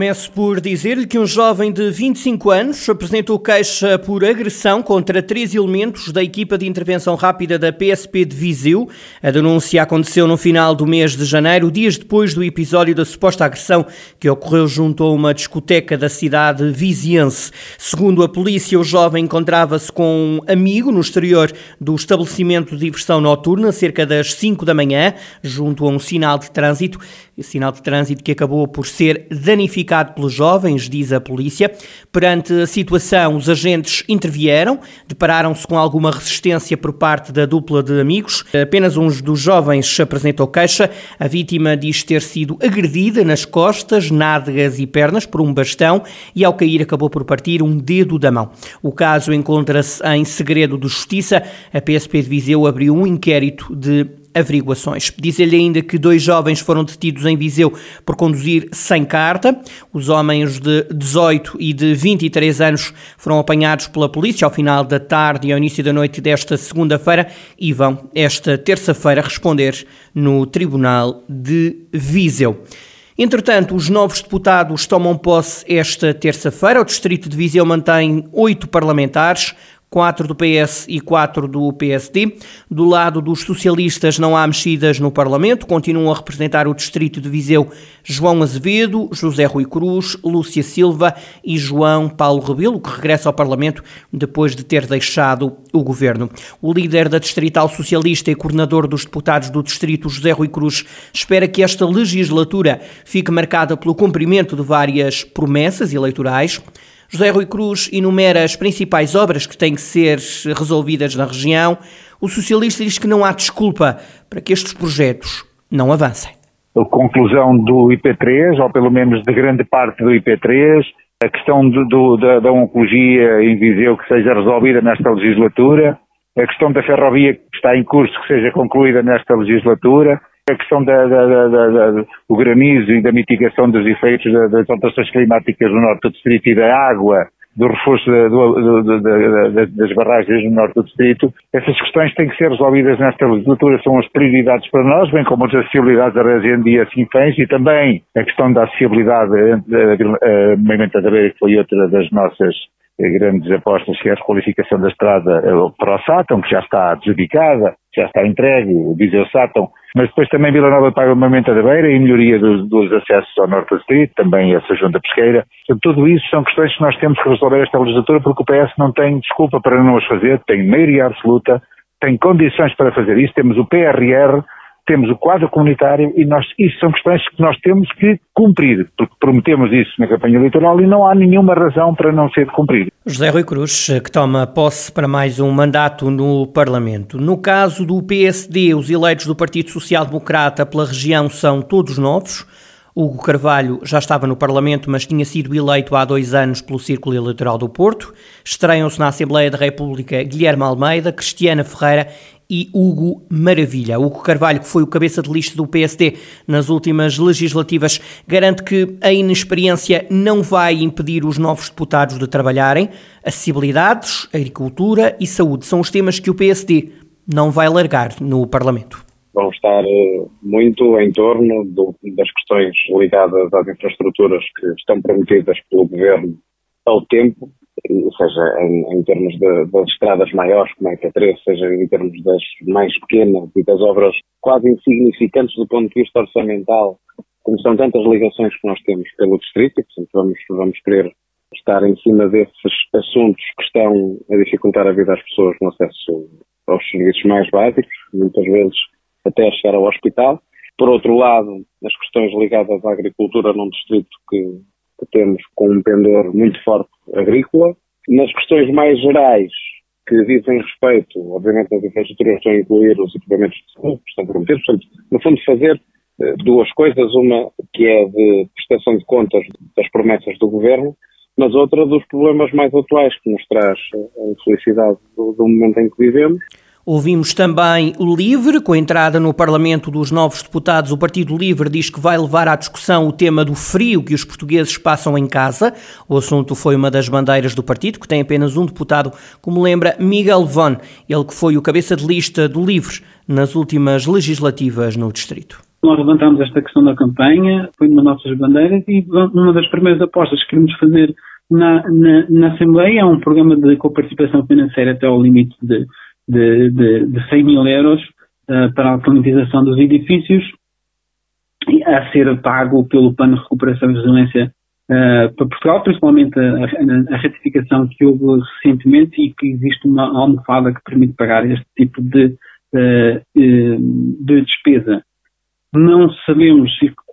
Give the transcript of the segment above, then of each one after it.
Começo por dizer-lhe que um jovem de 25 anos apresentou queixa por agressão contra três elementos da equipa de intervenção rápida da PSP de Viseu. A denúncia aconteceu no final do mês de janeiro, dias depois do episódio da suposta agressão que ocorreu junto a uma discoteca da cidade viziense. Segundo a polícia, o jovem encontrava-se com um amigo no exterior do estabelecimento de diversão noturna, cerca das 5 da manhã, junto a um sinal de trânsito, sinal de trânsito que acabou por ser danificado pelos jovens, diz a polícia. Perante a situação, os agentes intervieram, depararam-se com alguma resistência por parte da dupla de amigos. Apenas um dos jovens apresentou queixa. A vítima diz ter sido agredida nas costas, nádegas e pernas por um bastão e, ao cair, acabou por partir um dedo da mão. O caso encontra-se em segredo de justiça. A PSP de Viseu abriu um inquérito de averiguações. Diz-lhe ainda que dois jovens foram detidos em Viseu por conduzir sem carta. Os homens de 18 e de 23 anos foram apanhados pela polícia ao final da tarde e ao início da noite desta segunda-feira e vão esta terça-feira responder no Tribunal de Viseu. Entretanto, os novos deputados tomam posse esta terça-feira. O Distrito de Viseu mantém oito parlamentares, quatro do PS e quatro do PSD. Do lado dos socialistas não há mexidas no Parlamento, continuam a representar o Distrito de Viseu João Azevedo, José Rui Cruz, Lúcia Silva e João Paulo Rebelo, que regressa ao Parlamento depois de ter deixado o governo. O líder da Distrital Socialista e coordenador dos deputados do Distrito, José Rui Cruz, espera que esta legislatura fique marcada pelo cumprimento de várias promessas eleitorais. José Rui Cruz enumera as principais obras que têm que ser resolvidas na região. O socialista diz que não há desculpa para que estes projetos não avancem. A conclusão do IP3, ou pelo menos de grande parte do IP3, a questão do, do, da, da oncologia em Viseu que seja resolvida nesta legislatura, a questão da ferrovia que está em curso que seja concluída nesta legislatura, a questão da, da, da, do granizo e da mitigação dos efeitos das alterações climáticas no norte do distrito e da água, do reforço do, do, das barragens no norte do distrito, essas questões têm que ser resolvidas nesta legislatura, são as prioridades para nós, bem como as acessibilidades da região de Sinfãs e também a questão da acessibilidade a Moimenta da Beira, que foi outra das nossas grandes apostas, que é a requalificação da estrada para o Sátão, que já está adjudicada, já está entregue, o Viseu Sátão, mas depois também Vila Nova paga uma menta da beira e melhoria dos, dos, acessos ao norte distrito, também essa junta pesqueira. Tudo isso são questões que nós temos que resolver esta legislatura porque o PS não tem desculpa para não as fazer, tem maioria absoluta, tem condições para fazer isso, temos o PRR, temos o quadro comunitário e nós, isso são questões que nós temos que cumprir, porque prometemos isso na campanha eleitoral e não há nenhuma razão para não ser cumprido. José Rui Cruz, que toma posse para mais um mandato no Parlamento. No caso do PSD, os eleitos do Partido Social Democrata pela região são todos novos. Hugo Carvalho já estava no Parlamento, mas tinha sido eleito há dois anos pelo Círculo Eleitoral do Porto. Estreiam-se na Assembleia da República Guilherme Almeida, Cristiana Ferreira e Hugo Maravilha. Hugo Carvalho, que foi o cabeça de lista do PSD nas últimas legislativas, garante que a inexperiência não vai impedir os novos deputados de trabalharem. Acessibilidades, agricultura e saúde são os temas que o PSD não vai largar no Parlamento vão estar eh, muito em torno do, das questões ligadas às infraestruturas que estão prometidas pelo Governo ao tempo seja em, em termos de, das estradas maiores, como é que é 3, seja em termos das mais pequenas e das obras quase insignificantes do ponto de vista orçamental, como são tantas ligações que nós temos pelo distrito, e portanto vamos, vamos querer estar em cima desses assuntos que estão a dificultar a vida das pessoas no acesso aos serviços mais básicos, muitas vezes até chegar ao hospital. Por outro lado, as questões ligadas à agricultura num distrito que que temos com um pendor muito forte agrícola. Nas questões mais gerais, que dizem respeito, obviamente, às infraestruturas, estão a incluir os equipamentos de saúde que estão prometidos. Portanto, no fundo, fazer eh, duas coisas. Uma que é de prestação de contas das promessas do governo, mas outra dos problemas mais atuais que nos traz a infelicidade do, do momento em que vivemos Ouvimos também o LIVRE, com a entrada no Parlamento dos novos deputados. O Partido Livre diz que vai levar à discussão o tema do frio que os portugueses passam em casa. O assunto foi uma das bandeiras do partido, que tem apenas um deputado, como lembra Miguel Von, ele que foi o cabeça de lista do LIVRE nas últimas legislativas no Distrito. Nós levantámos esta questão da campanha, foi uma das nossas bandeiras e uma das primeiras apostas que queremos fazer na, na, na Assembleia é um programa de coparticipação financeira até ao limite de de, de, de 100 mil euros uh, para a climatização dos edifícios a ser pago pelo Plano de Recuperação e Resiliência uh, para Portugal, principalmente a, a, a, retificação que houve recentemente e que existe uma almofada que permite pagar este tipo de, uh, de despesa. Não sabemos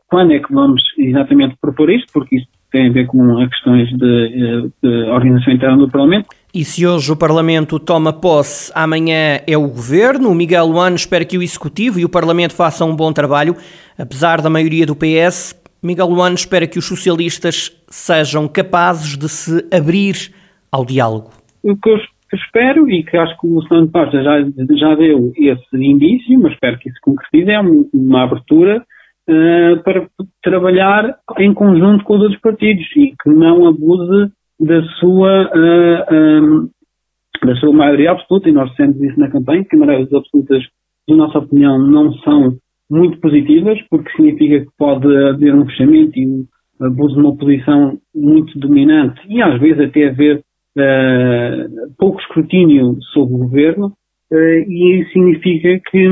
quando é que vamos exatamente propor isto, porque isto tem a ver com questões de, de organização interna do Parlamento. E se hoje o Parlamento toma posse, amanhã é o Governo. O Miguel Luan espera que o Executivo e o Parlamento façam um bom trabalho. Apesar da maioria do PS, Miguel Luan espera que os socialistas sejam capazes de se abrir ao diálogo. O que eu espero, e que acho que o Santo Costa já, já deu esse indício, mas espero que isso concretize, é uma abertura uh, para trabalhar em conjunto com os outros partidos e que não abuse da sua, uh, eh, um, eh, da sua maioria absoluta, e nós dissemos isso na campanha, que maiorias absolutas, na nossa opinião, não são muito positivas, porque significa que pode haver um fechamento e um abuso de uma posição muito dominante e às vezes até haver uh, pouco escrutínio sobre o governo, uh, e isso significa que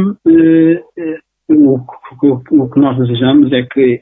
o, o, o, que nós desejamos é que,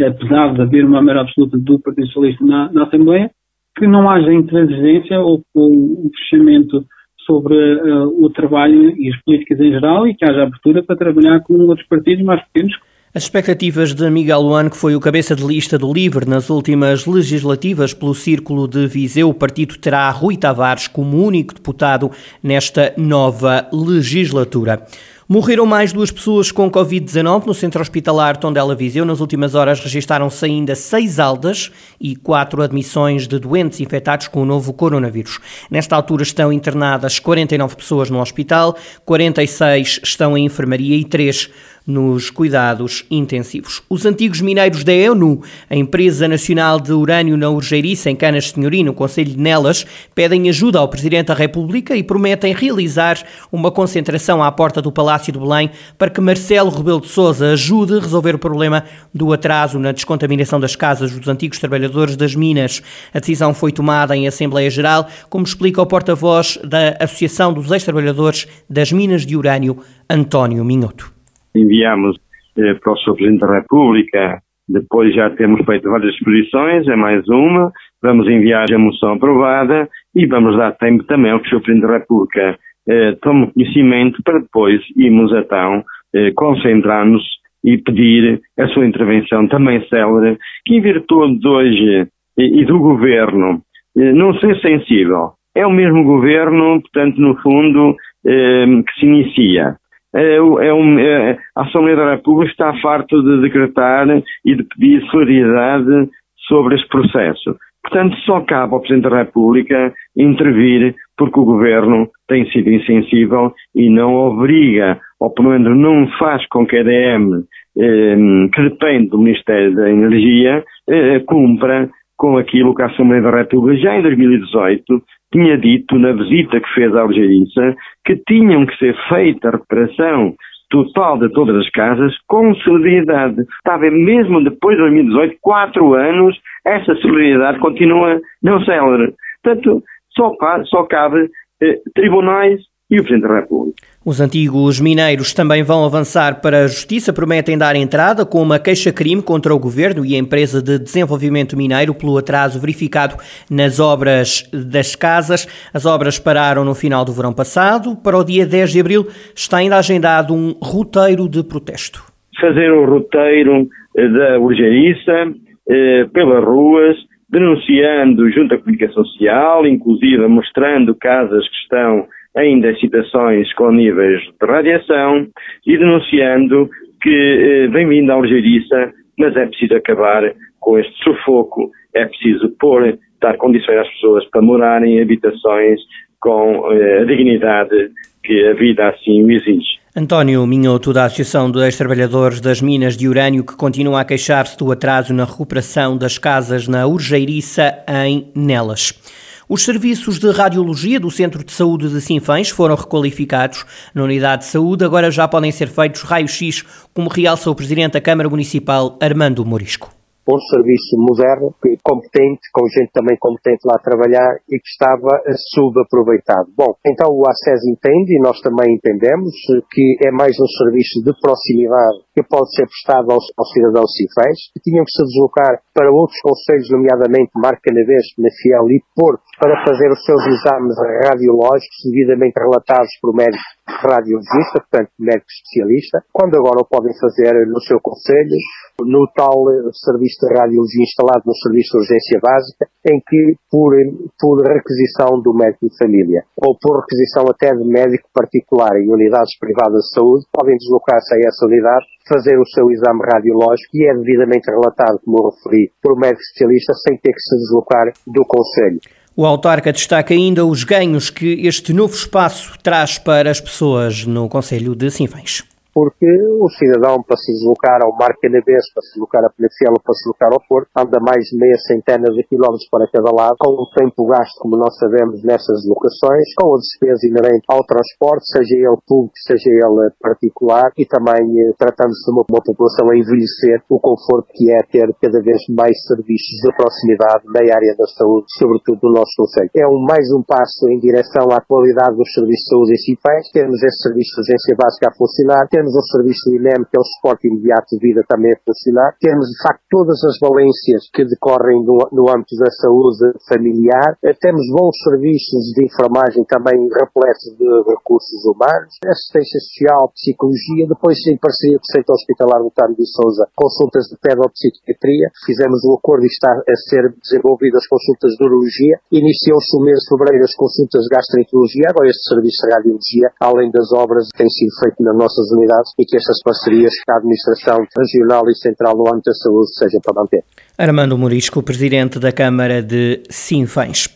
apesar de haver uma maioria absoluta do Partido Socialista na, na Assembleia, que não haja intransigência ou, ou fechamento sobre uh, o trabalho e as políticas em geral e que haja abertura para trabalhar com outros partidos mais pequenos. As expectativas de Miguel Luan, que foi o cabeça de lista do LIVRE nas últimas legislativas pelo Círculo de Viseu, o partido terá Rui Tavares como único deputado nesta nova legislatura. Morreram mais duas pessoas com Covid-19 no centro hospitalar Tondela Viseu. Nas últimas horas registaram-se ainda seis aldas e quatro admissões de doentes infectados com o novo coronavírus. Nesta altura estão internadas 49 pessoas no hospital, 46 estão em enfermaria e três nos cuidados intensivos. Os antigos mineiros da EUNU, a Empresa Nacional de Urânio na Urgeiriça, em Canas Senhorim, no Conselho de Nelas, pedem ajuda ao Presidente da República e prometem realizar uma concentração à porta do Palácio de Belém para que Marcelo Rebelo de Sousa ajude a resolver o problema do atraso na descontaminação das casas dos antigos trabalhadores das minas. A decisão foi tomada em Assembleia Geral, como explica o porta-voz da Associação dos Ex-Trabalhadores das Minas de Urânio, António Minhoto enviamos eh, para o Sr. Presidente da República, depois já temos feito várias exposições, é mais uma, vamos enviar a moção aprovada e vamos dar tempo também ao que o Sr. Presidente da República eh, tome conhecimento para depois irmos então eh, concentrar-nos e pedir a sua intervenção também célere, que em virtude hoje e, e do Governo eh, não ser sensível, é o mesmo Governo, portanto, no fundo, eh, que se inicia é, é um, é, a Assembleia da República está farto de decretar e de pedir solidariedade sobre este processo. Portanto, só cabe ao Presidente da República intervir porque o Governo tem sido insensível e não obriga, ou pelo menos não faz com que a EDM, eh, que depende do Ministério da Energia, eh, cumpra com aquilo que a Assembleia da República já em 2018 tinha dito na visita que fez à Algeriça que tinham que ser feita a recuperação total de todas as casas com celeridade. Estava mesmo depois de 2018, quatro anos, essa celeridade continua não célere. Portanto, só, só cabe eh, tribunais e o Presidente da República. Os antigos mineiros também vão avançar para a Justiça, prometem dar entrada com uma queixa-crime contra o Governo e a empresa de desenvolvimento mineiro pelo atraso verificado nas obras das casas. As obras pararam no final do verão passado. Para o dia 10 de abril está ainda agendado um roteiro de protesto. Fazer o roteiro eh, da urgeriça eh, pelas ruas, denunciando junto à comunicação social, inclusive mostrando casas que estão ainda situações com níveis de radiação e denunciando que eh, vem vindo a algeriça, mas é preciso acabar com este sufoco, é preciso pôr, dar condições às pessoas para morarem em habitações com eh, a dignidade que a vida assim o exige. António Minhoto, da Associação dos Trabalhadores das Minas de Urânio, que continua a queixar-se do atraso na recuperação das casas na Urgeiriça, em Nelas. Os serviços de radiologia do Centro de Saúde de Sinfãs foram requalificados. Na unidade de saúde agora já podem ser feitos raios-x, como realça o Presidente da Câmara Municipal, Armando Morisco um serviço moderno, competente, com gente também competente lá a trabalhar e que estava subaproveitado. Bom, então o ACES entende e nós também entendemos que é mais um serviço de proximidade que pode ser prestado aos, aos cidadãos cifés, que tinham que se deslocar para outros conselhos, nomeadamente Marca Naves, Fiel e Porto, para fazer os seus exames radiológicos devidamente relatados por médico radiologista, portanto médico especialista, quando agora o podem fazer no seu conselho, no tal serviço de radiologia instalado no serviço de urgência básica, em que por, por requisição do médico de família, ou por requisição até de médico particular em unidades privadas de saúde, podem deslocar-se a essa unidade fazer o seu exame radiológico e é devidamente relatado, como eu referi, por um médico especialista sem ter que se deslocar do Conselho. O autarca destaca ainda os ganhos que este novo espaço traz para as pessoas no Conselho de Sinfãs porque o cidadão, para se deslocar ao Mar Canabês, para se deslocar a Penafiel ou para se deslocar ao Porto, anda mais de meia centena de quilómetros para cada lado, com o tempo gasto, como nós sabemos, nessas locações, com a despesa inerente ao transporte, seja ele público, seja ele particular, e também eh, tratando-se de uma, uma, população a envelhecer, o conforto que é ter cada vez mais serviços de proximidade na área da saúde, sobretudo no nosso Conselho. É um, mais um passo em direção à qualidade dos serviços de saúde em Cipães, temos esse serviço de urgência básica a funcionar, temos o serviço do INEM, que é o suporte imediato de vida também a funcionar, temos de facto todas as valências que decorrem no, no âmbito da saúde familiar, eh, temos bons serviços de enfermagem também repletos de recursos humanos, assistência social, psicologia, depois em parceria com o Centro Hospitalar Botánico de Souza, consultas de pedopsiquiatria, fizemos um acordo e está a ser desenvolvido as consultas de urologia, iniciou-se o mês de fevereiro as consultas de gastroenterologia, agora este serviço de radiologia, além das obras que têm sido feitas nas nossas unidades e que estas parcerias que a Administração Regional e Central no âmbito da saúde sejam para manter. Armando Morisco, Presidente da Câmara de Sinfãs.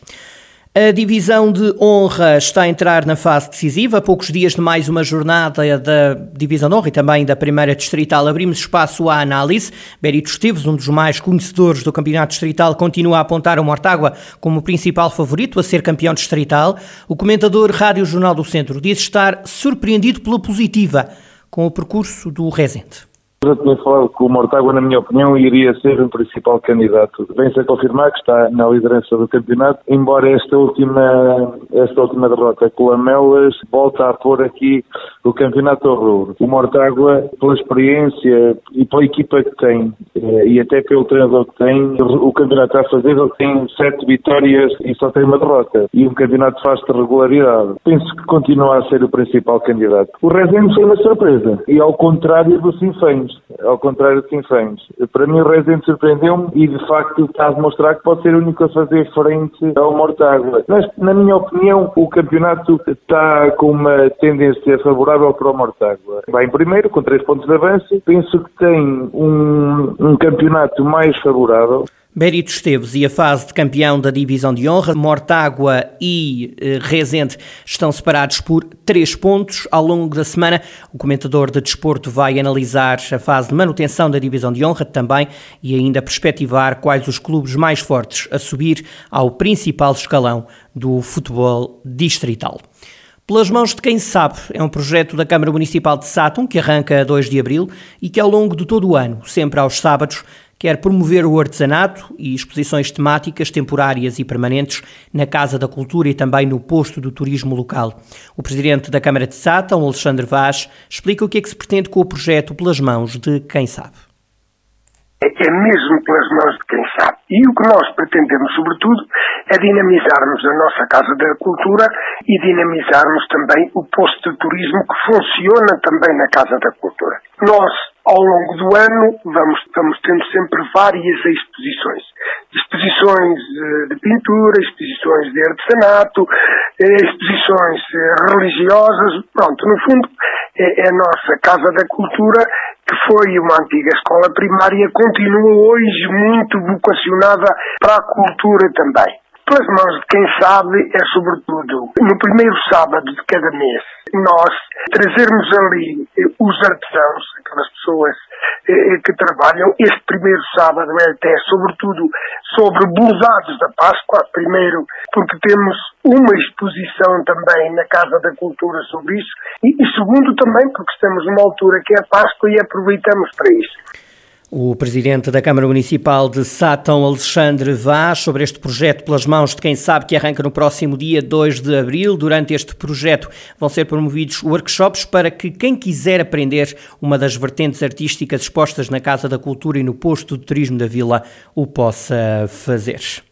A divisão de honra está a entrar na fase decisiva. A poucos dias de mais uma jornada da divisão de honra e também da primeira distrital, abrimos espaço à análise. Berito Esteves, um dos mais conhecedores do campeonato distrital, continua a apontar o Mortágua como o principal favorito a ser campeão distrital. O comentador Rádio Jornal do Centro diz estar surpreendido pela positiva com o percurso do Rezende. Já tinha falado que o Mortágua, na minha opinião, iria ser o principal candidato. Vem-se a confirmar que está na liderança do campeonato, embora esta última, esta última derrota com o Lamelas volta a pôr aqui o campeonato ao rubro. O Mortágua, pela experiência e pela equipa que tem, eh, e até pelo treinador que tem, o campeonato está a fazer, ele tem sete vitórias e só tem uma derrota. E um campeonato faz de regularidade. Penso que continua a ser o principal candidato. O Rezende foi uma surpresa. E ao contrário do Sinfém ao contrário de Sinfãs. Para mim o Resident surpreendeu-me e de facto está a demonstrar que pode ser o único a fazer frente ao Mortágua. Mas, na minha opinião, o campeonato está com uma tendência favorável para o Mortágua. Vai em primeiro, com três pontos de avanço. Penso que tem um, um campeonato mais favorável. Berito Esteves e a fase de campeão da divisão de honra, Mortágua e eh, Rezende estão separados por três pontos. Ao longo da semana, o comentador de desporto vai analisar a fase de manutenção da divisão de honra também e ainda perspectivar quais os clubes mais fortes a subir ao principal escalão do futebol distrital. Pelas mãos de quem sabe, é um projeto da Câmara Municipal de Sátão que arranca a 2 de abril e que ao longo de todo o ano, sempre aos sábados, quer promover o artesanato e exposições temáticas temporárias e permanentes na Casa da Cultura e também no posto do turismo local. O presidente da Câmara de Sátão, Alexandre Vaz, explica o que é que se pretende com o projeto pelas mãos de quem sabe. É, é mesmo pelas mãos. E o que nós pretendemos, sobretudo, é dinamizarmos a nossa Casa da Cultura e dinamizarmos também o posto de turismo que funciona também na Casa da Cultura. Nós ao longo do ano vamos, tendo sempre várias exposições. Exposições eh, de pintura, exposições de artesanato, eh, exposições eh, religiosas. Pronto, no fundo, é, é a nossa Casa da Cultura, que foi uma antiga escola primária, continua hoje muito vocacionada para a cultura também pelas mãos de quem sabe, é sobretudo. No primeiro sábado de cada mês, nós trazermos ali eh, os artesãos, aquelas pessoas eh, que trabalham, este primeiro sábado é até sobretudo sobre bordados da Páscoa, primeiro porque temos uma exposição também na Casa da Cultura sobre isso, e, e segundo também porque estamos numa altura que é a Páscoa e aproveitamos para isso. O presidente da Câmara Municipal de Sátão, Alexandre Vaz, sobre este projeto pelas mãos de quem sabe que arranca no próximo dia 2 de abril. Durante este projeto vão ser promovidos workshops para que quem quiser aprender uma das vertentes artísticas expostas na Casa da Cultura e no posto de turismo da Vila o possa fazer.